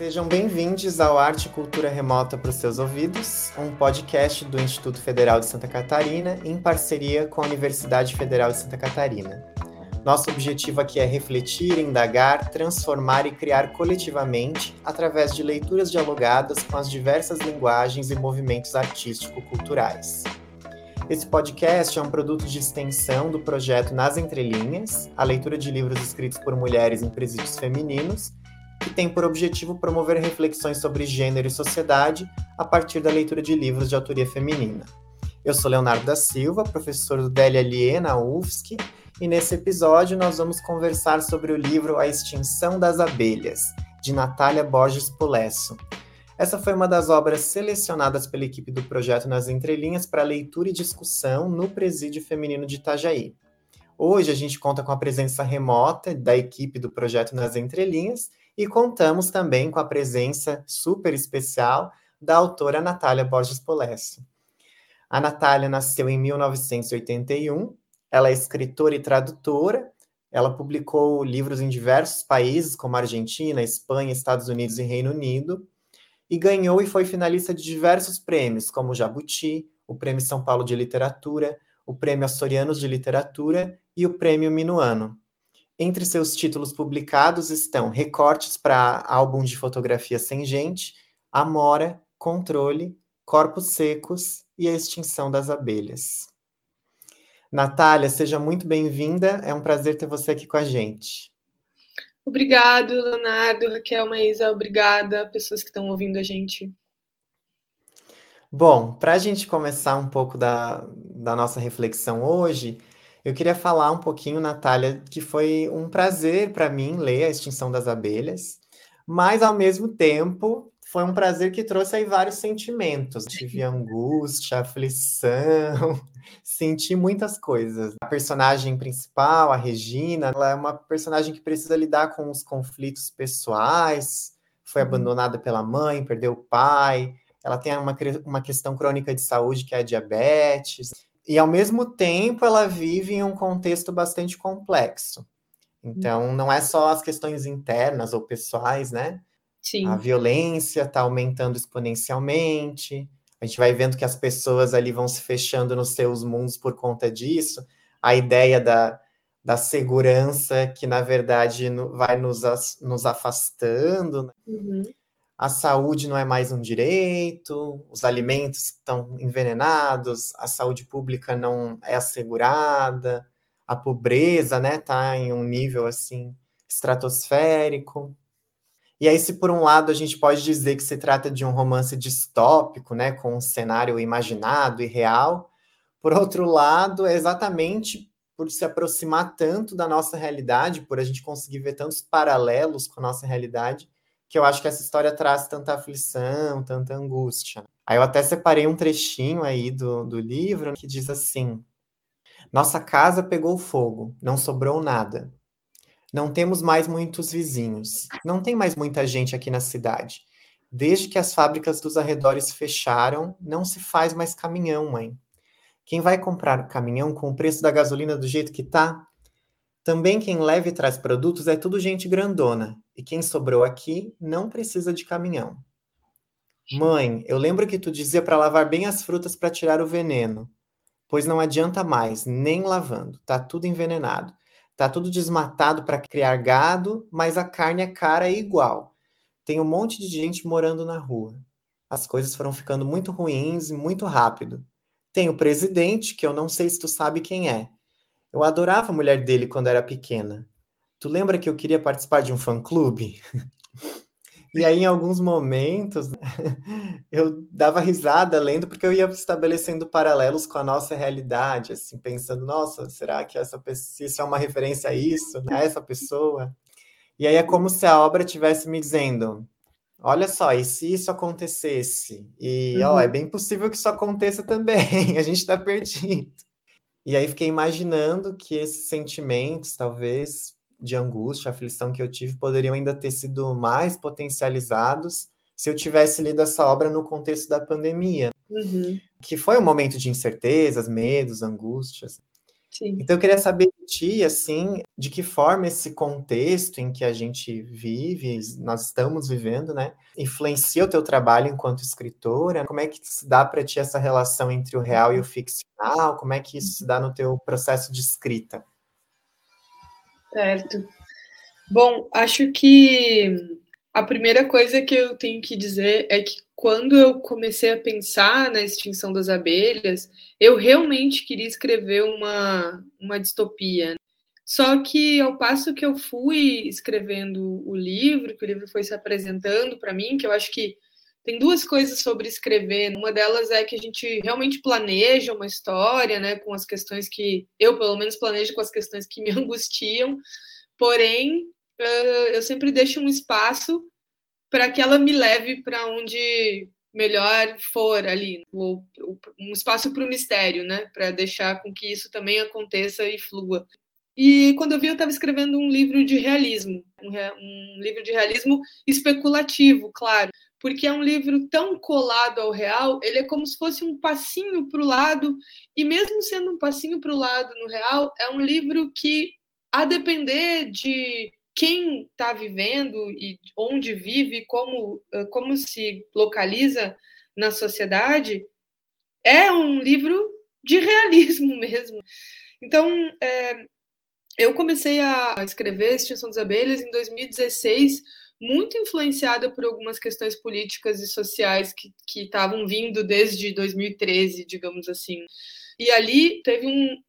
Sejam bem-vindos ao Arte e Cultura Remota para os seus ouvidos, um podcast do Instituto Federal de Santa Catarina em parceria com a Universidade Federal de Santa Catarina. Nosso objetivo aqui é refletir, indagar, transformar e criar coletivamente através de leituras dialogadas com as diversas linguagens e movimentos artístico-culturais. Esse podcast é um produto de extensão do projeto Nas Entrelinhas, a leitura de livros escritos por mulheres em presídios femininos, que tem por objetivo promover reflexões sobre gênero e sociedade a partir da leitura de livros de autoria feminina. Eu sou Leonardo da Silva, professor do DLLE na UFSC, e nesse episódio nós vamos conversar sobre o livro A Extinção das Abelhas, de Natália Borges Polesso. Essa foi uma das obras selecionadas pela equipe do projeto Nas Entrelinhas para leitura e discussão no Presídio Feminino de Itajaí. Hoje a gente conta com a presença remota da equipe do projeto Nas Entrelinhas e contamos também com a presença super especial da autora Natália Borges Polesso. A Natália nasceu em 1981 ela é escritora e tradutora. Ela publicou livros em diversos países, como Argentina, Espanha, Estados Unidos e Reino Unido, e ganhou e foi finalista de diversos prêmios, como o Jabuti, o Prêmio São Paulo de Literatura, o Prêmio Açorianos de Literatura e o Prêmio Minuano. Entre seus títulos publicados estão Recortes para Álbum de Fotografia Sem Gente, Amora, Controle, Corpos Secos e A Extinção das Abelhas. Natália, seja muito bem-vinda. É um prazer ter você aqui com a gente. Obrigado, Leonardo, Raquel, Maísa, obrigada, pessoas que estão ouvindo a gente. Bom, para a gente começar um pouco da, da nossa reflexão hoje, eu queria falar um pouquinho, Natália, que foi um prazer para mim ler A Extinção das Abelhas, mas ao mesmo tempo foi um prazer que trouxe aí vários sentimentos. Tive angústia, aflição, senti muitas coisas. A personagem principal, a Regina, ela é uma personagem que precisa lidar com os conflitos pessoais, foi uhum. abandonada pela mãe, perdeu o pai, ela tem uma, uma questão crônica de saúde que é a diabetes, e ao mesmo tempo ela vive em um contexto bastante complexo. Então, não é só as questões internas ou pessoais, né? Sim. A violência está aumentando exponencialmente. A gente vai vendo que as pessoas ali vão se fechando nos seus mundos por conta disso. A ideia da, da segurança que, na verdade, vai nos, nos afastando. Né? Uhum. A saúde não é mais um direito, os alimentos estão envenenados, a saúde pública não é assegurada, a pobreza né, tá em um nível assim estratosférico. E aí, se por um lado a gente pode dizer que se trata de um romance distópico, né, com um cenário imaginado e real, por outro lado, é exatamente por se aproximar tanto da nossa realidade, por a gente conseguir ver tantos paralelos com a nossa realidade, que eu acho que essa história traz tanta aflição, tanta angústia. Aí eu até separei um trechinho aí do, do livro que diz assim: Nossa casa pegou fogo, não sobrou nada. Não temos mais muitos vizinhos. Não tem mais muita gente aqui na cidade. Desde que as fábricas dos arredores fecharam, não se faz mais caminhão, mãe. Quem vai comprar caminhão com o preço da gasolina do jeito que tá? Também quem leva e traz produtos é tudo gente grandona. E quem sobrou aqui não precisa de caminhão. Mãe, eu lembro que tu dizia para lavar bem as frutas para tirar o veneno. Pois não adianta mais, nem lavando, tá tudo envenenado. Tá tudo desmatado para criar gado, mas a carne é cara e igual. Tem um monte de gente morando na rua. As coisas foram ficando muito ruins e muito rápido. Tem o presidente, que eu não sei se tu sabe quem é. Eu adorava a mulher dele quando era pequena. Tu lembra que eu queria participar de um fã-clube? E aí, em alguns momentos, eu dava risada lendo, porque eu ia estabelecendo paralelos com a nossa realidade, assim, pensando, nossa, será que essa pessoa, isso é uma referência a isso, né, a essa pessoa? E aí é como se a obra estivesse me dizendo, olha só, e se isso acontecesse? E, uhum. ó, é bem possível que isso aconteça também, a gente está perdido. E aí fiquei imaginando que esses sentimentos, talvez, de angústia, aflição que eu tive poderiam ainda ter sido mais potencializados se eu tivesse lido essa obra no contexto da pandemia, uhum. que foi um momento de incertezas, medos, angústias. Sim. Então eu queria saber de ti, assim, de que forma esse contexto em que a gente vive, nós estamos vivendo, né, influencia o teu trabalho enquanto escritora? Como é que se dá para ti essa relação entre o real e o ficcional? Como é que isso se dá no teu processo de escrita? Certo. Bom, acho que a primeira coisa que eu tenho que dizer é que quando eu comecei a pensar na extinção das abelhas, eu realmente queria escrever uma, uma distopia. Só que ao passo que eu fui escrevendo o livro, que o livro foi se apresentando para mim, que eu acho que tem duas coisas sobre escrever. Uma delas é que a gente realmente planeja uma história, né, com as questões que eu, pelo menos, planejo com as questões que me angustiam. Porém, eu sempre deixo um espaço para que ela me leve para onde melhor for ali, ou um espaço para o mistério, né? Para deixar com que isso também aconteça e flua. E quando eu vi, eu estava escrevendo um livro de realismo, um, um, livro de realismo especulativo, claro, porque é um livro tão colado ao real, ele é como se fosse um passinho para o lado, e mesmo sendo um passinho para o lado no real, é um livro que, a depender de quem está vivendo e onde vive, como, como se localiza na sociedade, é um livro de realismo mesmo. Então, é, eu comecei a escrever Extinção das Abelhas em 2016, muito influenciada por algumas questões políticas e sociais que estavam vindo desde 2013, digamos assim. E ali teve um,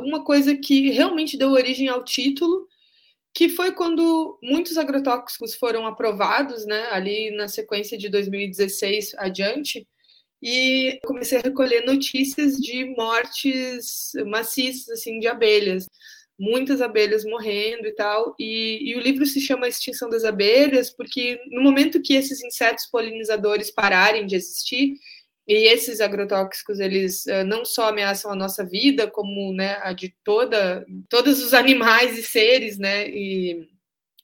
uma coisa que realmente deu origem ao título, que foi quando muitos agrotóxicos foram aprovados, né, ali na sequência de 2016 adiante, e comecei a recolher notícias de mortes maciças assim de abelhas, muitas abelhas morrendo e tal. E, e, o livro se chama Extinção das Abelhas porque no momento que esses insetos polinizadores pararem de existir, e esses agrotóxicos, eles uh, não só ameaçam a nossa vida, como né, a de toda, todos os animais e seres, né, e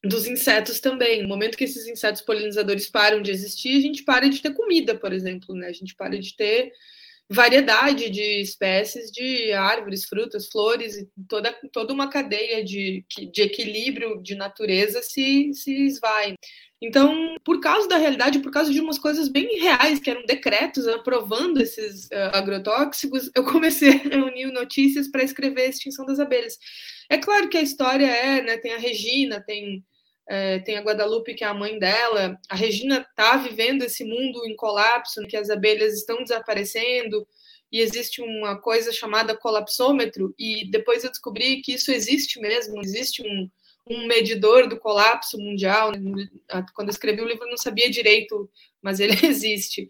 dos insetos também. No momento que esses insetos polinizadores param de existir, a gente para de ter comida, por exemplo, né? A gente para de ter variedade de espécies de árvores, frutas, flores e toda, toda uma cadeia de, de equilíbrio de natureza se, se esvai. Então, por causa da realidade, por causa de umas coisas bem reais, que eram decretos aprovando esses uh, agrotóxicos, eu comecei a reunir notícias para escrever a extinção das abelhas. É claro que a história é, né, tem a Regina, tem, é, tem a Guadalupe, que é a mãe dela. A Regina está vivendo esse mundo em colapso, que as abelhas estão desaparecendo, e existe uma coisa chamada colapsômetro, e depois eu descobri que isso existe mesmo, existe um, um medidor do colapso mundial. Né? Quando eu escrevi o livro, eu não sabia direito, mas ele existe.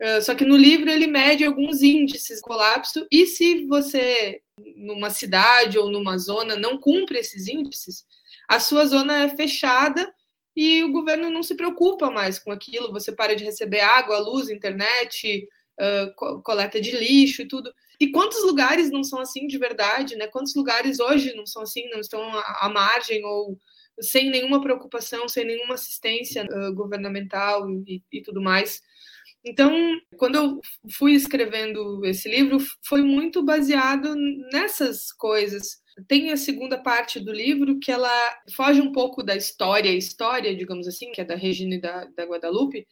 Uh, só que no livro ele mede alguns índices de colapso, e se você, numa cidade ou numa zona, não cumpre esses índices, a sua zona é fechada e o governo não se preocupa mais com aquilo. Você para de receber água, luz, internet, uh, coleta de lixo e tudo. E quantos lugares não são assim de verdade, né? Quantos lugares hoje não são assim, não estão à margem ou sem nenhuma preocupação, sem nenhuma assistência uh, governamental e, e, tudo mais. Então, quando eu fui escrevendo esse livro, foi muito baseado nessas coisas. Tem a segunda parte do livro que ela foge um pouco da história, história, digamos assim, que é da Regina e da, da Guadalupe,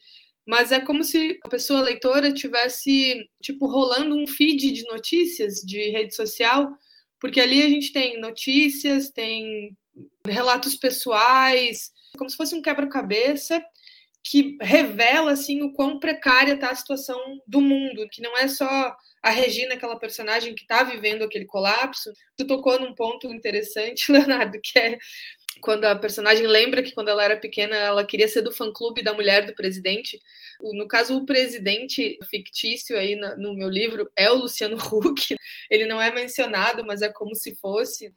mas é como se a pessoa leitora tivesse tipo rolando um feed de notícias de rede social, porque ali a gente tem notícias, tem relatos pessoais, como se fosse um quebra-cabeça que revela assim o quão precária está a situação do mundo, que não é só a Regina, aquela personagem que está vivendo aquele colapso. Tu tocou num ponto interessante, Leonardo, que é quando a personagem lembra que quando ela era pequena ela queria ser do fã-clube da mulher do presidente. No caso, o presidente fictício aí no meu livro é o Luciano Huck. Ele não é mencionado, mas é como se fosse.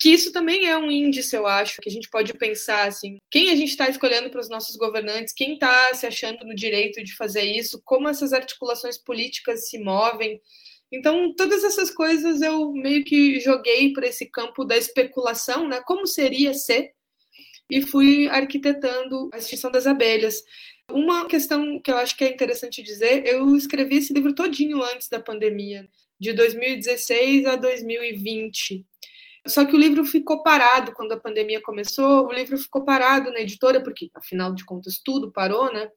Que isso também é um índice, eu acho, que a gente pode pensar assim, quem a gente está escolhendo para os nossos governantes, quem está se achando no direito de fazer isso, como essas articulações políticas se movem. Então, todas essas coisas eu meio que joguei para esse campo da especulação, né? Como seria ser? E fui arquitetando a extinção das abelhas. Uma questão que eu acho que é interessante dizer, eu escrevi esse livro todinho antes da pandemia. de 2016 a 2020. Só que o livro ficou parado quando a pandemia começou, o livro ficou parado na editora, porque afinal de contas tudo parou, né?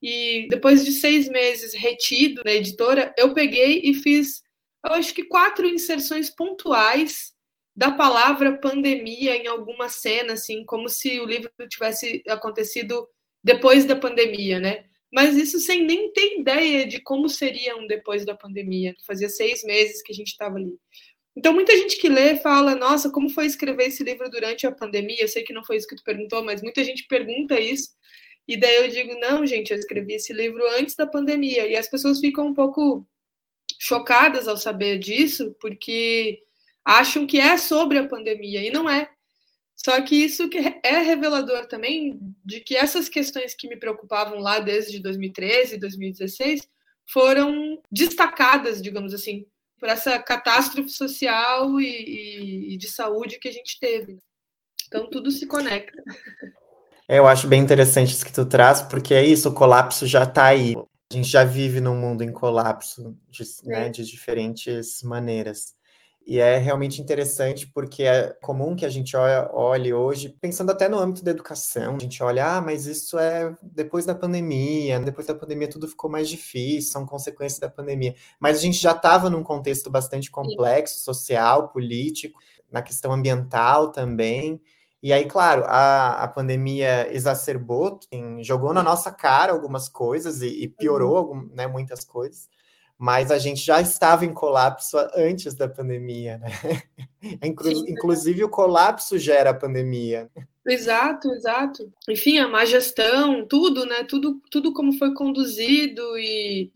E depois de seis meses retido na editora, eu peguei e fiz, eu acho que quatro inserções pontuais da palavra pandemia em alguma cena, assim, como se o livro tivesse acontecido depois da pandemia, né? Mas isso sem nem ter ideia de como seria um depois da pandemia. Fazia seis meses que a gente estava ali. Então, muita gente que lê fala: Nossa, como foi escrever esse livro durante a pandemia? Eu sei que não foi isso que tu perguntou, mas muita gente pergunta isso. E daí eu digo: Não, gente, eu escrevi esse livro antes da pandemia. E as pessoas ficam um pouco chocadas ao saber disso, porque acham que é sobre a pandemia, e não é. Só que isso é revelador também de que essas questões que me preocupavam lá desde 2013, 2016, foram destacadas, digamos assim, por essa catástrofe social e, e, de saúde que a gente teve. Então tudo se conecta. É, eu acho bem interessante isso que tu traz, porque é isso, o colapso já está aí. A gente já vive num mundo em colapso, de, né, de diferentes maneiras. E é realmente interessante porque é comum que a gente olhe hoje, pensando até no âmbito da educação, a gente olha, ah, mas isso é depois da pandemia, depois da pandemia tudo ficou mais difícil, são consequências da pandemia. Mas a gente já estava num contexto bastante complexo, social, político, na questão ambiental também. E aí, claro, a, a pandemia exacerbou, jogou na nossa cara algumas coisas e, e piorou uhum. né, muitas coisas mas a gente já estava em colapso antes da pandemia, né? Inclusive o colapso gera a pandemia. Exato, exato. Enfim, a má gestão, tudo, né? Tudo, tudo como foi conduzido e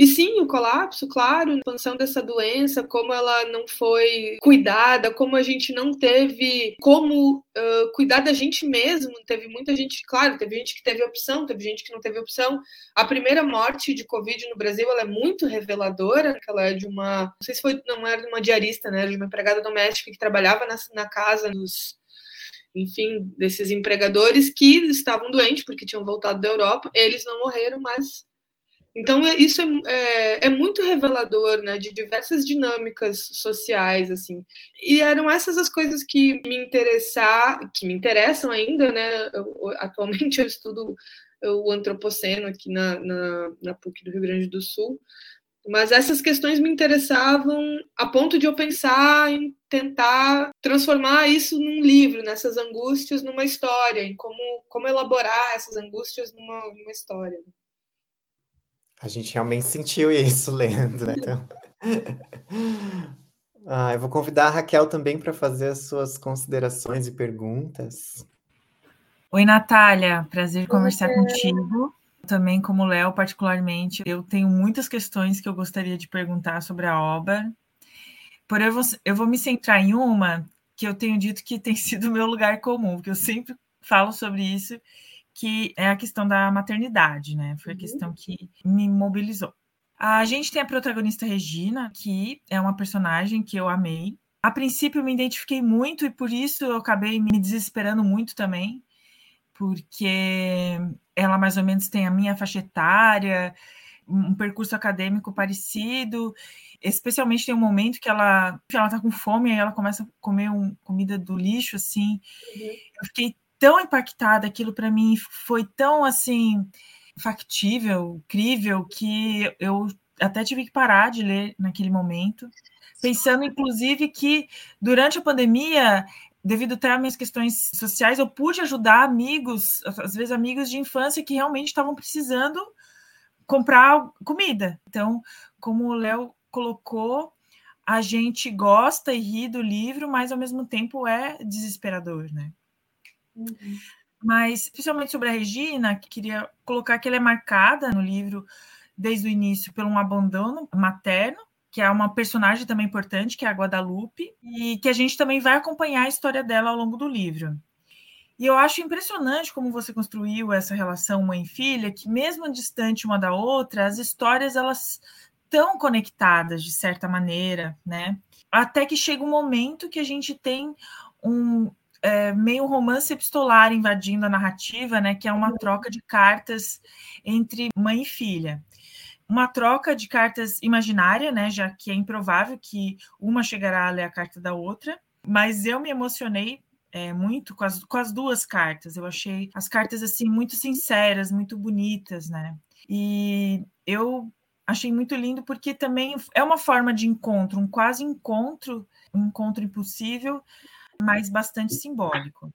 e sim, o colapso, claro, a expansão dessa doença, como ela não foi cuidada, como a gente não teve como uh, cuidar da gente mesmo. Teve muita gente, claro, teve gente que teve opção, teve gente que não teve opção. A primeira morte de Covid no Brasil ela é muito reveladora, ela é de uma. Não sei se foi, não era de uma diarista, né? Era de uma empregada doméstica que trabalhava na, na casa dos enfim, desses empregadores que estavam doentes porque tinham voltado da Europa. Eles não morreram, mas então, é, isso é, é, é, muito revelador, né, de diversas dinâmicas sociais, assim. E eram essas as coisas que me interessar, que me interessam ainda, né, eu, atualmente eu estudo o antropoceno aqui na, na, na PUC do Rio Grande do Sul, mas essas questões me interessavam a ponto de eu pensar em tentar transformar isso num livro, nessas angústias numa história, em como, como elaborar essas angústias numa, numa história. A gente realmente sentiu isso lendo, né? Então... ah, eu vou convidar a Raquel também para fazer as suas considerações e perguntas. Oi, Natália, prazer conversar Oi. contigo. Também, como Léo, particularmente, eu tenho muitas questões que eu gostaria de perguntar sobre a obra. Porém, eu vou, eu vou me centrar em uma que eu tenho dito que tem sido o meu lugar comum, porque eu sempre falo sobre isso, que é a questão da maternidade, né? Foi a uhum. questão que me mobilizou. A gente tem a protagonista Regina, que é uma personagem que eu amei. A princípio, eu me identifiquei muito e por isso eu acabei me desesperando muito também, porque ela mais ou menos tem a minha faixa etária, um percurso acadêmico parecido, especialmente tem um momento que ela, que ela tá com fome e ela começa a comer um, comida do lixo, assim. Uhum. Eu fiquei tão impactada, aquilo para mim foi tão assim factível, crível que eu até tive que parar de ler naquele momento, pensando inclusive que durante a pandemia devido até às minhas questões sociais, eu pude ajudar amigos, às vezes amigos de infância que realmente estavam precisando comprar comida. Então, como o Léo colocou, a gente gosta e ri do livro, mas ao mesmo tempo é desesperador, né? Uhum. Mas, principalmente sobre a Regina, queria colocar que ela é marcada no livro desde o início pelo um abandono materno, que é uma personagem também importante, que é a Guadalupe, e que a gente também vai acompanhar a história dela ao longo do livro. E eu acho impressionante como você construiu essa relação mãe-filha, que mesmo distante uma da outra, as histórias elas estão conectadas de certa maneira, né? Até que chega um momento que a gente tem um, é, meio romance epistolar invadindo a narrativa, né, que é uma troca de cartas entre mãe e filha. uma troca de cartas imaginária, né? Já que é improvável que uma chegará a ler a carta da outra. Mas eu me emocionei é, muito com as, com as duas cartas. Eu achei as cartas assim muito sinceras, muito bonitas, né? E eu achei muito lindo porque também é uma forma de encontro, um quase encontro, um encontro impossível, mas bastante simbólico.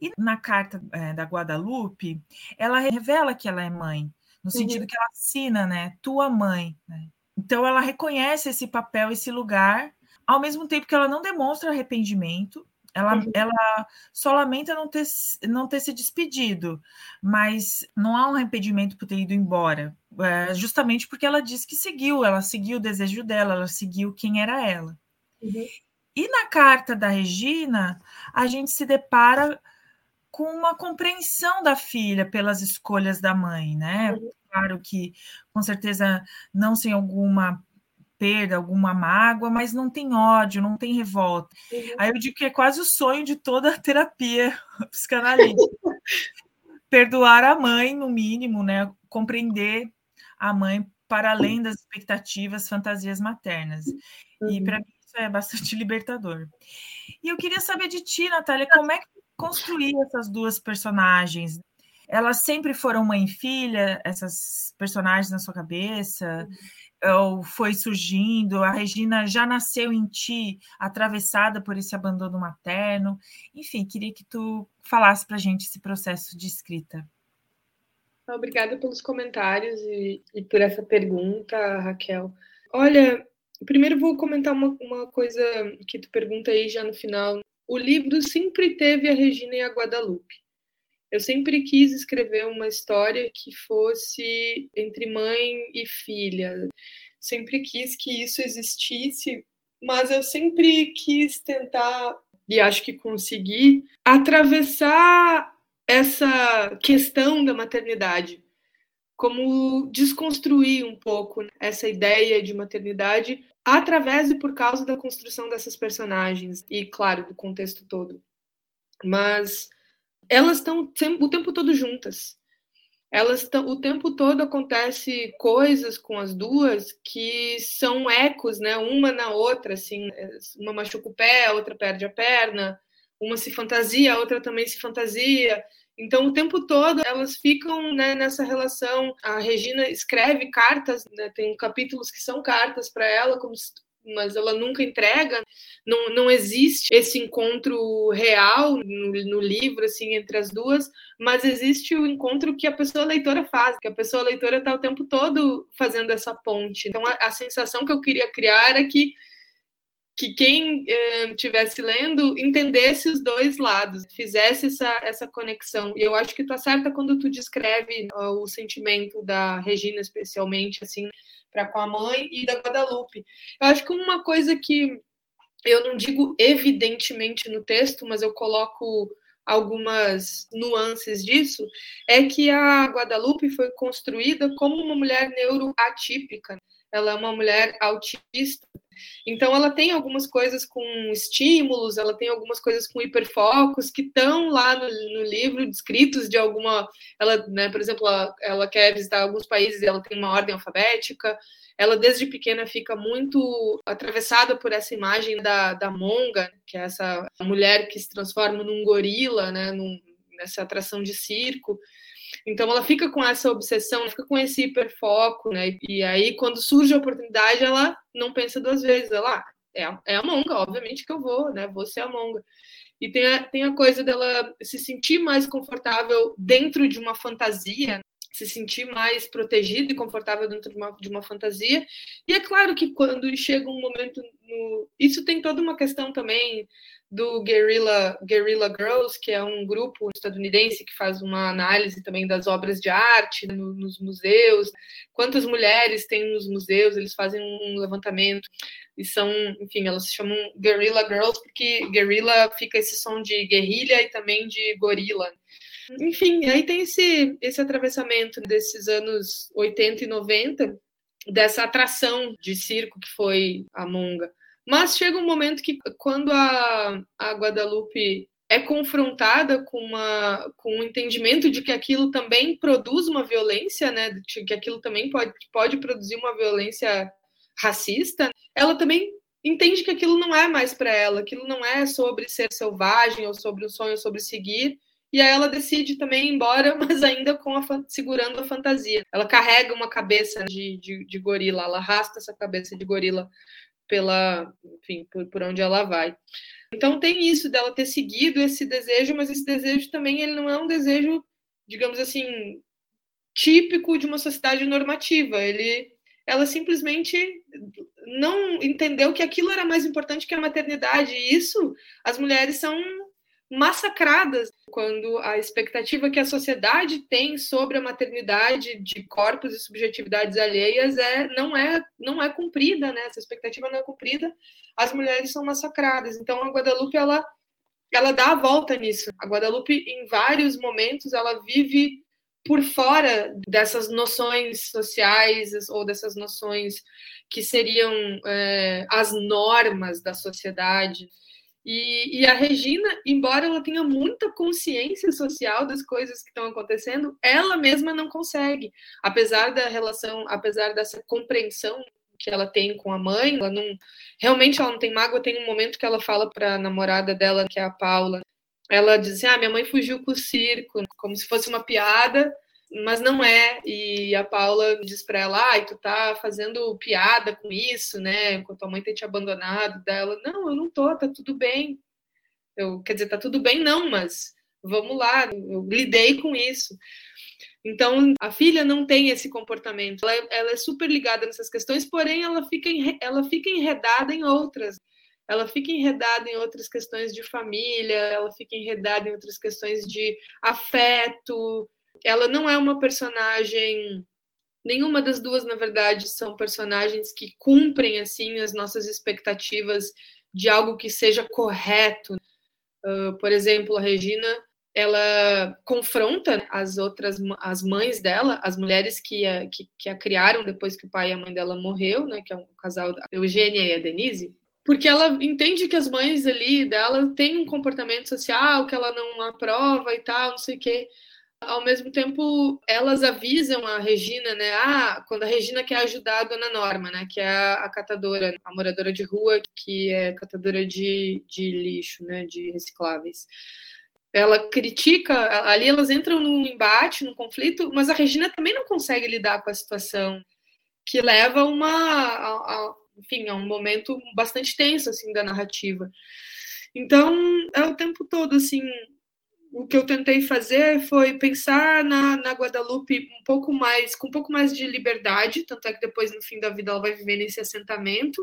E na carta é, da Guadalupe, ela revela que ela é mãe, no sentido uhum. que ela assina, né? Tua mãe. Né? Então ela reconhece esse papel, esse lugar, ao mesmo tempo que ela não demonstra arrependimento, ela, uhum. ela só lamenta não ter, não ter se despedido, mas não há um arrependimento por ter ido embora, é, justamente porque ela disse que seguiu, ela seguiu o desejo dela, ela seguiu quem era ela. Uhum. E na carta da Regina, a gente se depara com uma compreensão da filha pelas escolhas da mãe, né? Uhum. Claro que, com certeza, não sem alguma perda, alguma mágoa, mas não tem ódio, não tem revolta. Uhum. Aí eu digo que é quase o sonho de toda a terapia psicanalítica. Perdoar a mãe, no mínimo, né? Compreender a mãe para além das expectativas, fantasias maternas. Uhum. E para mim é bastante libertador. E eu queria saber de ti, Natália, como é que construir essas duas personagens? Elas sempre foram mãe e filha, essas personagens na sua cabeça? Ou foi surgindo, a Regina já nasceu em ti, atravessada por esse abandono materno. Enfim, queria que tu falasse para a gente esse processo de escrita. Obrigada pelos comentários e, e, por essa pergunta, Raquel. Olha, primeiro vou comentar uma, uma coisa que tu pergunta aí já no final. O livro sempre teve a Regina e a Guadalupe. Eu sempre quis escrever uma história que fosse entre mãe e filha. Sempre quis que isso existisse, mas eu sempre quis tentar, e acho que consegui, atravessar essa questão da maternidade. Como desconstruir um pouco essa ideia de maternidade através e por causa da construção dessas personagens e, claro, do contexto todo. Mas elas estão o tempo todo juntas. Elas estão o tempo todo acontece coisas com as duas que são ecos, né? Uma na outra, assim, uma machuca o pé, a outra perde a perna, uma se fantasia, a outra também se fantasia. Então, o tempo todo elas ficam né, nessa relação. A Regina escreve cartas, né, tem capítulos que são cartas para ela, como se mas ela nunca entrega. Não, não existe esse encontro real no, no, livro, assim, entre as duas, mas existe o encontro que a pessoa leitora faz, que a pessoa leitora está o tempo todo fazendo essa ponte. Então, a, a, sensação que eu queria criar era que que quem estivesse eh, lendo entendesse os dois lados, fizesse essa, essa conexão. E eu acho que tu acerta quando tu descreve o sentimento da Regina, especialmente, assim, para com a mãe e da Guadalupe. Eu acho que uma coisa que eu não digo evidentemente no texto, mas eu coloco algumas nuances disso, é que a Guadalupe foi construída como uma mulher neuroatípica. Ela é uma mulher autista. Então, ela tem algumas coisas com estímulos, ela tem algumas coisas com hiperfocos que estão lá no, no, livro descritos de alguma. Ela, né, por exemplo, ela, ela quer visitar alguns países ela tem uma ordem alfabética. Ela, desde pequena, fica muito atravessada por essa imagem da, da monga, que é essa mulher que se transforma num gorila, né, num, nessa atração de circo. Então ela fica com essa obsessão, fica com esse hiperfoco, né? E aí, quando surge a oportunidade, ela não pensa duas vezes. Ela ah, é, é a monga, obviamente que eu vou, né? Vou ser a monga. E tem a, tem a coisa dela se sentir mais confortável dentro de uma fantasia, se sentir mais protegida e confortável dentro de uma, de uma fantasia. E é claro que quando chega um momento no... Isso tem toda uma questão também do Guerrilla, Guerrilla Girls, que é um grupo estadunidense que faz uma análise também das obras de arte no, nos museus, quantas mulheres tem nos museus, eles fazem um levantamento e são, enfim, elas se chamam Guerrilla Girls porque guerrilla fica esse som de guerrilha e também de gorila. Enfim, aí tem esse, esse atravessamento desses anos 80 e 90, dessa atração de circo que foi a Monga. Mas chega um momento que, quando a, a Guadalupe é confrontada com, uma, com um entendimento de que aquilo também produz uma violência, né? De que aquilo também pode, pode produzir uma violência racista, ela também entende que aquilo não é mais para ela, aquilo não é sobre ser selvagem ou sobre o sonho, sobre seguir. E aí ela decide também ir embora, mas ainda com a, segurando a fantasia. Ela carrega uma cabeça de, de, de gorila, ela arrasta essa cabeça de gorila pela, enfim, por, por onde ela vai. Então tem isso dela ter seguido esse desejo, mas esse desejo também ele não é um desejo, digamos assim, típico de uma sociedade normativa. Ele, ela simplesmente não entendeu que aquilo era mais importante que a maternidade. E isso, as mulheres são massacradas quando a expectativa que a sociedade tem sobre a maternidade de corpos e subjetividades alheias é não é não é cumprida, né? Essa expectativa não é cumprida, as mulheres são massacradas. Então a Guadalupe ela ela dá a volta nisso. A Guadalupe em vários momentos ela vive por fora dessas noções sociais ou dessas noções que seriam é, as normas da sociedade e, e, a Regina, embora ela tenha muita consciência social das coisas que estão acontecendo, ela mesma não consegue. Apesar da relação, apesar dessa compreensão que ela tem com a mãe, ela não realmente ela não tem mágoa. Tem um momento que ela fala para a namorada dela, que é a Paula, ela diz assim: "Ah, minha mãe fugiu com o circo", como se fosse uma piada mas não é. E a Paula diz para ela: ai, tu tá fazendo piada com isso, né? Enquanto a mãe tem te abandonado. Dela, não, eu não tô, tá tudo bem. Eu, quer dizer, tá tudo bem, não, mas vamos lá, eu lidei com isso. Então, a filha não tem esse comportamento. Ela, ela é super ligada nessas questões, porém, ela fica, ela fica enredada em outras. Ela fica enredada em outras questões de família, ela fica enredada em outras questões de afeto, ela não é uma personagem. Nenhuma das duas, na verdade, são personagens que cumprem assim as nossas expectativas de algo que seja correto. Uh, por exemplo, a Regina, ela confronta as outras, as mães dela, as mulheres que a, que, que a criaram depois que o pai e a mãe dela morreu, né, que é um casal, a Eugênia e a Denise, porque ela entende que as mães ali dela têm um comportamento social que ela não aprova e tal, não sei o quê ao mesmo tempo, elas avisam a Regina, né? Ah, quando a Regina quer ajudar a dona Norma, né? Que é a, catadora, a moradora de rua, que é catadora de, de lixo, né? De recicláveis. Ela critica, ali elas entram num embate, num conflito, mas a Regina também não consegue lidar com a situação, que leva uma, a, a, enfim, a um momento bastante tenso assim da narrativa. Então, é o tempo todo assim, o que eu tentei fazer foi pensar na, na Guadalupe um pouco mais, com um pouco mais de liberdade, tanto é que depois, no fim da vida, ela vai viver nesse assentamento.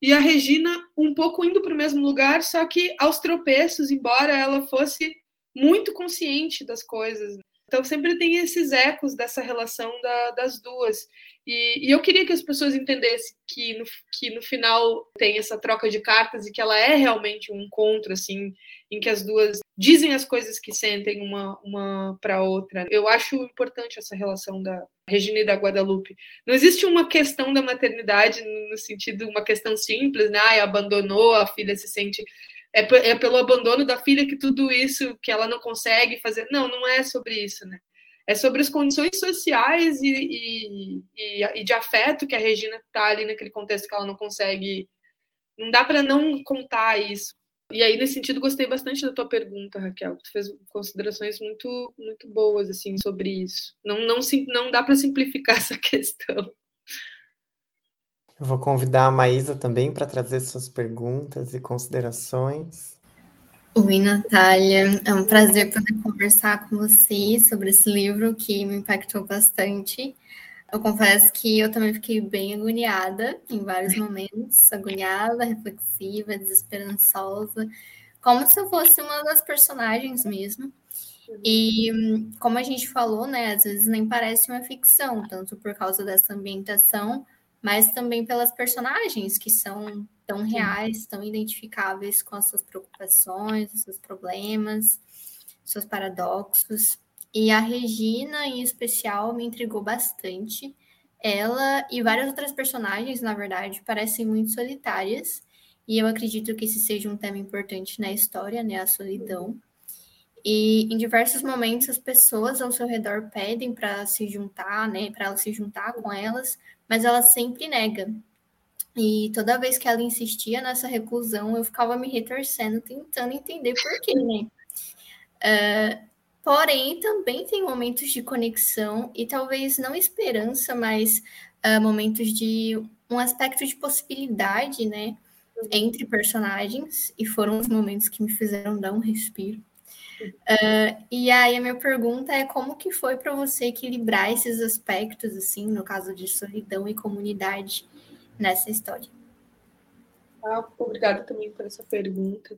E a Regina um pouco indo para o mesmo lugar, só que aos tropeços, embora ela fosse muito consciente das coisas. Então sempre tem esses ecos dessa relação da, das duas. E, e, eu queria que as pessoas entendessem que no, que no final tem essa troca de cartas e que ela é realmente um encontro, assim, em que as duas dizem as coisas que sentem uma, uma para outra. Eu acho importante essa relação da Regina e da Guadalupe. Não existe uma questão da maternidade no sentido, uma questão simples, né? Ai, abandonou, a filha se sente. É, é pelo abandono da filha que tudo isso que ela não consegue fazer. Não, não é sobre isso, né? é sobre as condições sociais e, e, e, e de afeto que a Regina está ali naquele contexto que ela não consegue. Não dá para não contar isso. E aí, nesse sentido, gostei bastante da tua pergunta, Raquel. Tu fez considerações muito, muito boas assim sobre isso. Não, não, não dá para simplificar essa questão. Eu vou convidar a Maísa também para trazer suas perguntas e considerações. Oi, Natália. É um prazer poder conversar com você sobre esse livro que me impactou bastante. Eu confesso que eu também fiquei bem agoniada em vários momentos agoniada, reflexiva, desesperançosa, como se eu fosse uma das personagens mesmo. E como a gente falou, né, às vezes nem parece uma ficção, tanto por causa dessa ambientação, mas também pelas personagens que são tão reais, tão identificáveis com as suas preocupações, os seus problemas, seus paradoxos. E a Regina, em especial, me intrigou bastante. Ela e várias outras personagens, na verdade, parecem muito solitárias. E eu acredito que esse seja um tema importante na história, né, a solidão. E em diversos momentos as pessoas ao seu redor pedem para se juntar, né, para ela se juntar com elas, mas ela sempre nega. E toda vez que ela insistia nessa reclusão, eu ficava me retorcendo, tentando entender por quê, né? Uh, porém, também tem momentos de conexão e talvez não esperança, mas uh, momentos de um aspecto de possibilidade, né? Entre personagens, e foram os momentos que me fizeram dar um respiro. Uh, e aí a minha pergunta é como que foi para você equilibrar esses aspectos, assim, no caso de solidão e comunidade nessa história? Ah, obrigada também por essa pergunta.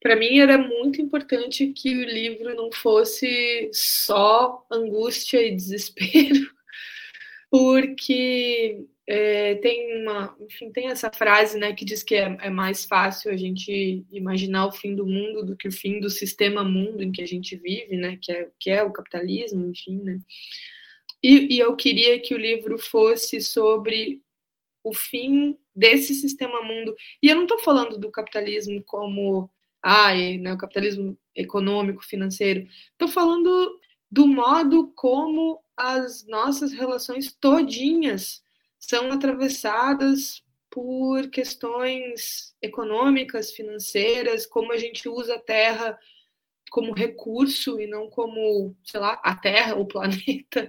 Para mim era muito importante que o livro não fosse só angústia e desespero, porque é, tem uma, enfim, tem essa frase, né, que diz que é, é, mais fácil a gente imaginar o fim do mundo do que o fim do sistema mundo em que a gente vive, né, que é, que é o capitalismo, enfim, né. E, e eu queria que o livro fosse sobre o fim desse sistema mundo. E eu não estou falando do capitalismo como, ah, né, o capitalismo econômico, financeiro. Estou falando do modo como as nossas relações todinhas são atravessadas por questões econômicas, financeiras, como a gente usa a terra como recurso e não como, sei lá, a terra, o planeta,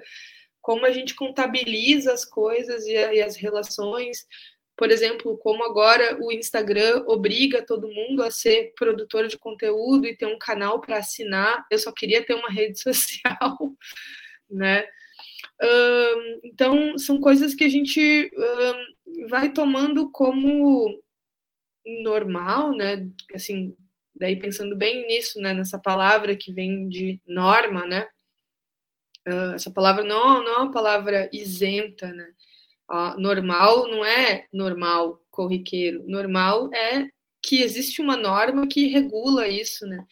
como a gente contabiliza as coisas e, as relações. Por exemplo, como agora o Instagram obriga todo mundo a ser produtor de conteúdo e ter um canal para assinar. Eu só queria ter uma rede social, né? Então, são coisas que a gente uh, vai tomando como normal, né? Assim, daí pensando bem nisso, né? Nessa palavra que vem de norma, né? Uh, essa palavra não, não é uma palavra isenta, né? normal não é normal, corriqueiro. Normal é que existe uma norma que regula isso, né?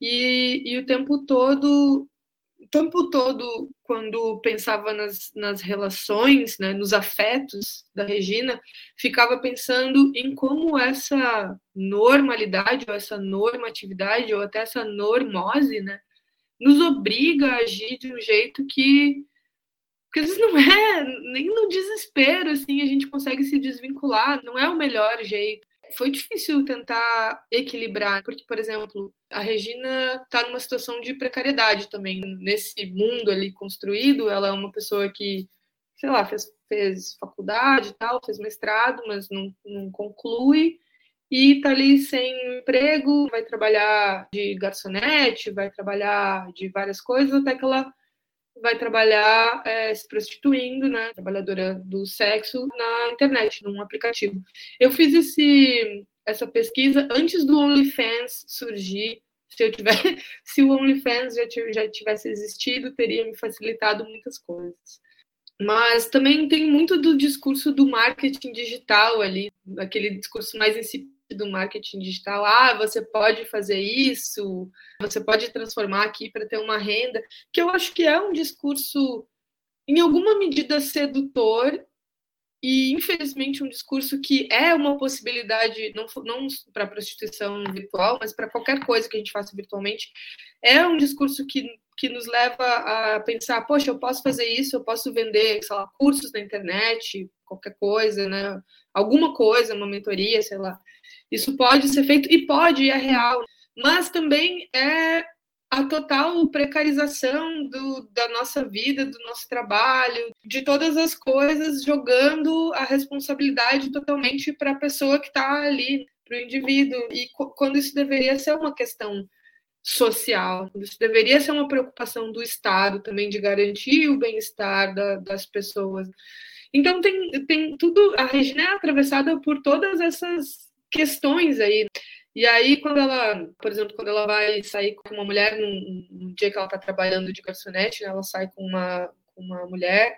E, e o tempo todo tempo todo, quando pensava nas, nas relações, né, nos afetos da Regina, ficava pensando em como essa normalidade, ou essa normatividade, ou até essa normose, né, nos obriga a agir de um jeito que, que às vezes não é, nem no desespero, assim, a gente consegue se desvincular, não é o melhor jeito foi difícil tentar equilibrar, porque, por exemplo, a Regina está numa situação de precariedade também. Nesse mundo ali construído, ela é uma pessoa que, sei lá, fez, fez faculdade e tal, fez mestrado, mas não, não conclui, e está ali sem emprego, vai trabalhar de garçonete, vai trabalhar de várias coisas, até que ela vai trabalhar é, se prostituindo, né, trabalhadora do sexo na internet, num aplicativo. Eu fiz esse, essa pesquisa antes do OnlyFans surgir. Se eu tiver, se o OnlyFans já, já tivesse existido, teria me facilitado muitas coisas. Mas também tem muito do discurso do marketing digital ali, aquele discurso mais incipiente do marketing digital, ah, você pode fazer isso, você pode transformar aqui para ter uma renda, que eu acho que é um discurso, em alguma medida, sedutor e, infelizmente, um discurso que é uma possibilidade, não, não para prostituição virtual, mas para qualquer coisa que a gente faça virtualmente, é um discurso que, que nos leva a pensar, poxa, eu posso fazer isso, eu posso vender, sei lá, cursos na internet, qualquer coisa, né? Alguma coisa, uma mentoria, sei lá. Isso pode ser feito e pode, é real. Mas também é a total precarização do, da nossa vida, do nosso trabalho, de todas as coisas, jogando a responsabilidade totalmente para a pessoa que está ali, para o indivíduo. E quando isso deveria ser uma questão social, isso deveria ser uma preocupação do Estado também de garantir o bem-estar da, das pessoas. Então tem, tem tudo, a Regina é atravessada por todas essas questões aí. E aí, quando ela, por exemplo, quando ela vai sair com uma mulher, num, num dia que ela está trabalhando de garçonete, né, ela sai com uma, com uma mulher,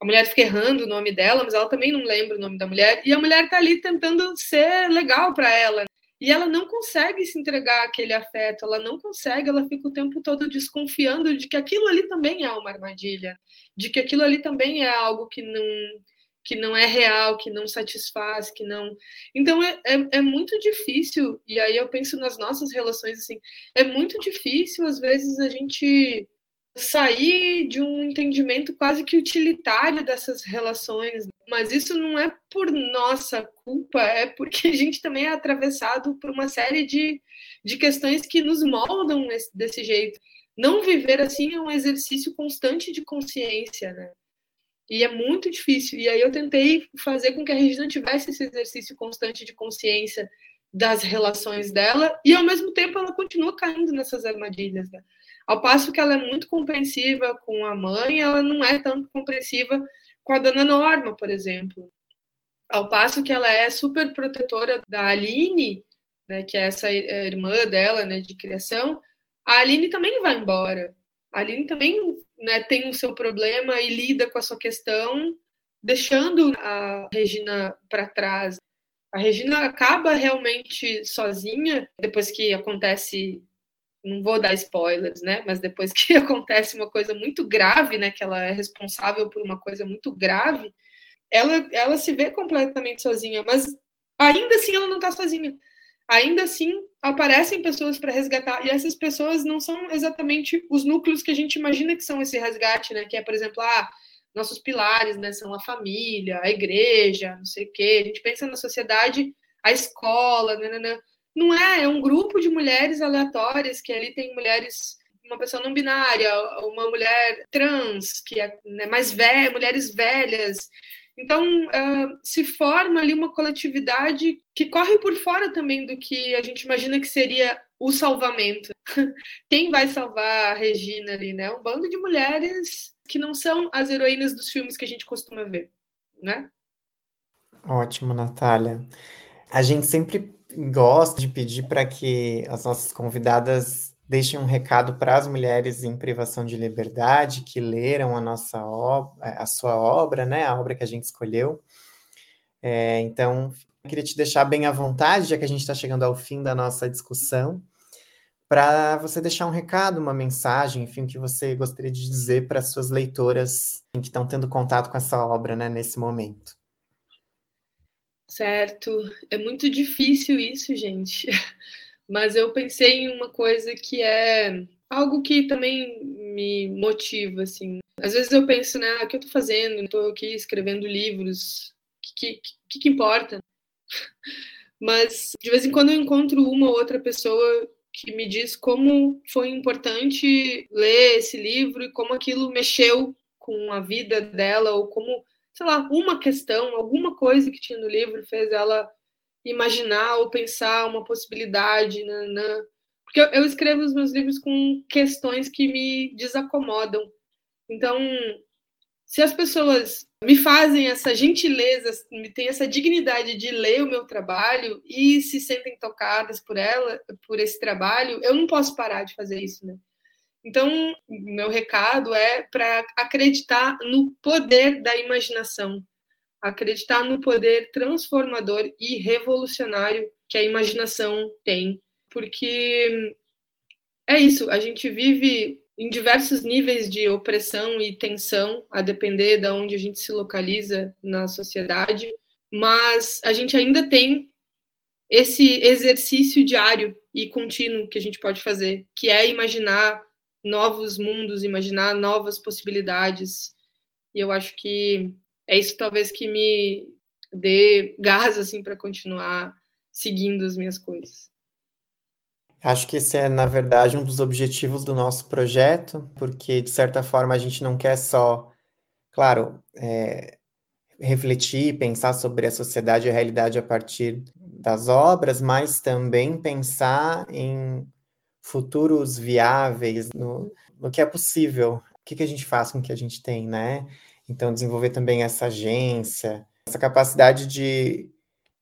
a mulher fica errando o nome dela, mas ela também não lembra o nome da mulher, e a mulher está ali tentando ser legal para ela. E ela não consegue se entregar aquele afeto, ela não consegue, ela fica o tempo todo desconfiando de que aquilo ali também é uma armadilha, de que aquilo ali também é algo que não que não é real, que não satisfaz, que não. Então é, é, é, muito difícil, e aí eu penso nas nossas relações assim, é muito difícil, às vezes, a gente sair de um entendimento quase que utilitário dessas relações. Mas isso não é por nossa culpa, é porque a gente também é atravessado por uma série de, de questões que nos moldam desse jeito. Não viver assim é um exercício constante de consciência, né? E é muito difícil. E aí eu tentei fazer com que a Regina tivesse esse exercício constante de consciência das relações dela, e ao mesmo tempo ela continua caindo nessas armadilhas. Né? Ao passo que ela é muito compreensiva com a mãe, ela não é tanto compreensiva com a dona Norma, por exemplo. Ao passo que ela é super protetora da Aline, né, que é essa irmã dela, né, de criação, a Aline também vai embora. A Aline também né, tem o seu problema e lida com a sua questão, deixando a Regina para trás. A Regina acaba realmente sozinha depois que acontece não vou dar spoilers, né? Mas depois que acontece uma coisa muito grave, né? Que ela é responsável por uma coisa muito grave, ela, ela se vê completamente sozinha. Mas ainda assim ela não está sozinha. Ainda assim aparecem pessoas para resgatar e essas pessoas não são exatamente os núcleos que a gente imagina que são esse resgate, né? Que é, por exemplo, ah, nossos pilares, né? São a família, a igreja, não sei o quê. A gente pensa na sociedade, a escola, né? né, né não é, é um grupo de mulheres aleatórias, que ali tem mulheres, uma pessoa não binária, uma mulher trans, que é né, mais velha, mulheres velhas. Então, uh, se forma ali uma coletividade que corre por fora também do que a gente imagina que seria o salvamento. Quem vai salvar a Regina ali, né? Um bando de mulheres que não são as heroínas dos filmes que a gente costuma ver, né? Ótimo, Natália. A gente sempre gosto de pedir para que as nossas convidadas deixem um recado para as mulheres em privação de liberdade que leram a nossa obra, a sua obra, né, a obra que a gente escolheu. É, então, queria te deixar bem à vontade, já que a gente está chegando ao fim da nossa discussão, para você deixar um recado, uma mensagem, enfim, que você gostaria de dizer para as suas leitoras que estão tendo contato com essa obra, né, nesse momento. Certo. É muito difícil isso, gente. Mas eu pensei em uma coisa que é algo que também me motiva, assim. Às vezes eu penso, né, ah, o que eu tô fazendo? Estou aqui escrevendo livros. O que, que, que importa? Mas de vez em quando eu encontro uma ou outra pessoa que me diz como foi importante ler esse livro e como aquilo mexeu com a vida dela ou como sei lá, uma questão, alguma coisa que tinha no livro fez ela imaginar ou pensar uma possibilidade, né? porque eu, eu escrevo os meus livros com questões que me desacomodam. Então, se as pessoas me fazem essa gentileza, me têm essa dignidade de ler o meu trabalho e se sentem tocadas por ela, por esse trabalho, eu não posso parar de fazer isso, né? Então, meu recado é para acreditar no poder da imaginação, acreditar no poder transformador e revolucionário que a imaginação tem, porque é isso, a gente vive em diversos níveis de opressão e tensão, a depender de onde a gente se localiza na sociedade, mas a gente ainda tem esse exercício diário e contínuo que a gente pode fazer, que é imaginar novos mundos, imaginar novas possibilidades. E eu acho que é isso talvez que me dê gás assim para continuar seguindo as minhas coisas. Acho que esse é, na verdade, um dos objetivos do nosso projeto, porque, de certa forma, a gente não quer só, claro, é, refletir, pensar sobre a sociedade e a realidade a partir das obras, mas também pensar em futuros viáveis, no, no que é possível, o que, que a gente faz com o que a gente tem, né? Então, desenvolver também essa agência, essa capacidade de,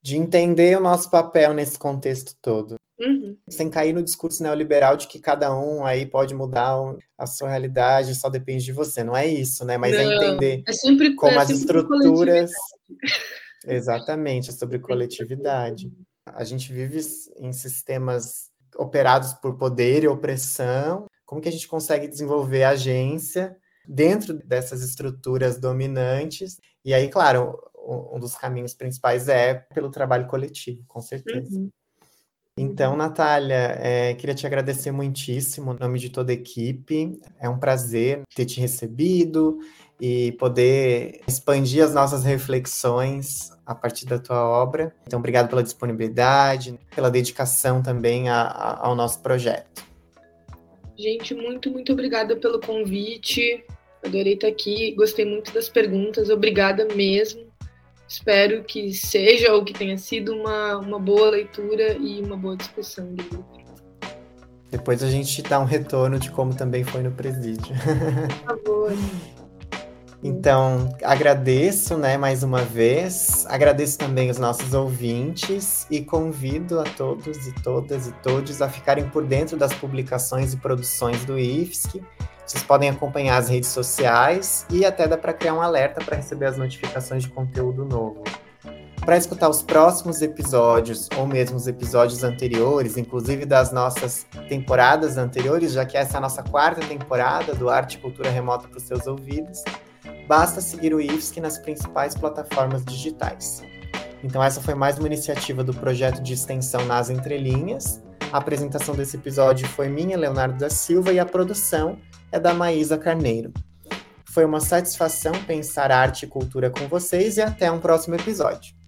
de entender o nosso papel nesse contexto todo. Uhum. Sem cair no discurso neoliberal de que cada um aí pode mudar a sua realidade, só depende de você. Não é isso, né? Mas é Não, é entender é sempre, como é as estruturas. Exatamente, é sobre coletividade. A gente vive em sistemas operados por poder e opressão, como que a gente consegue desenvolver a agência dentro dessas estruturas dominantes. E aí, claro, um dos caminhos principais é pelo trabalho coletivo, com certeza. Uhum. Então, Natália, é, queria te agradecer muitíssimo, em nome de toda a equipe. É um prazer ter te recebido e poder expandir as nossas reflexões a partir da tua obra. Então, obrigado pela disponibilidade, pela dedicação também a, a, ao nosso projeto. Gente, muito, muito obrigada pelo convite. Adorei estar aqui, gostei muito das perguntas, obrigada mesmo. Espero que seja ou que tenha sido uma, uma boa leitura e uma boa discussão do livro. Depois a gente dá um retorno de como também foi no presídio. Por favor. Então, agradeço, né, mais uma vez. Agradeço também os nossos ouvintes e convido a todos e todas e todos a ficarem por dentro das publicações e produções do IFSC vocês podem acompanhar as redes sociais e até dá para criar um alerta para receber as notificações de conteúdo novo. Para escutar os próximos episódios ou mesmo os episódios anteriores, inclusive das nossas temporadas anteriores, já que essa é a nossa quarta temporada do Arte e Cultura Remota para os seus ouvidos, basta seguir o IFSC nas principais plataformas digitais. Então, essa foi mais uma iniciativa do projeto de extensão Nas Entrelinhas. A apresentação desse episódio foi minha, Leonardo da Silva, e a produção é da Maísa Carneiro. Foi uma satisfação pensar arte e cultura com vocês e até um próximo episódio.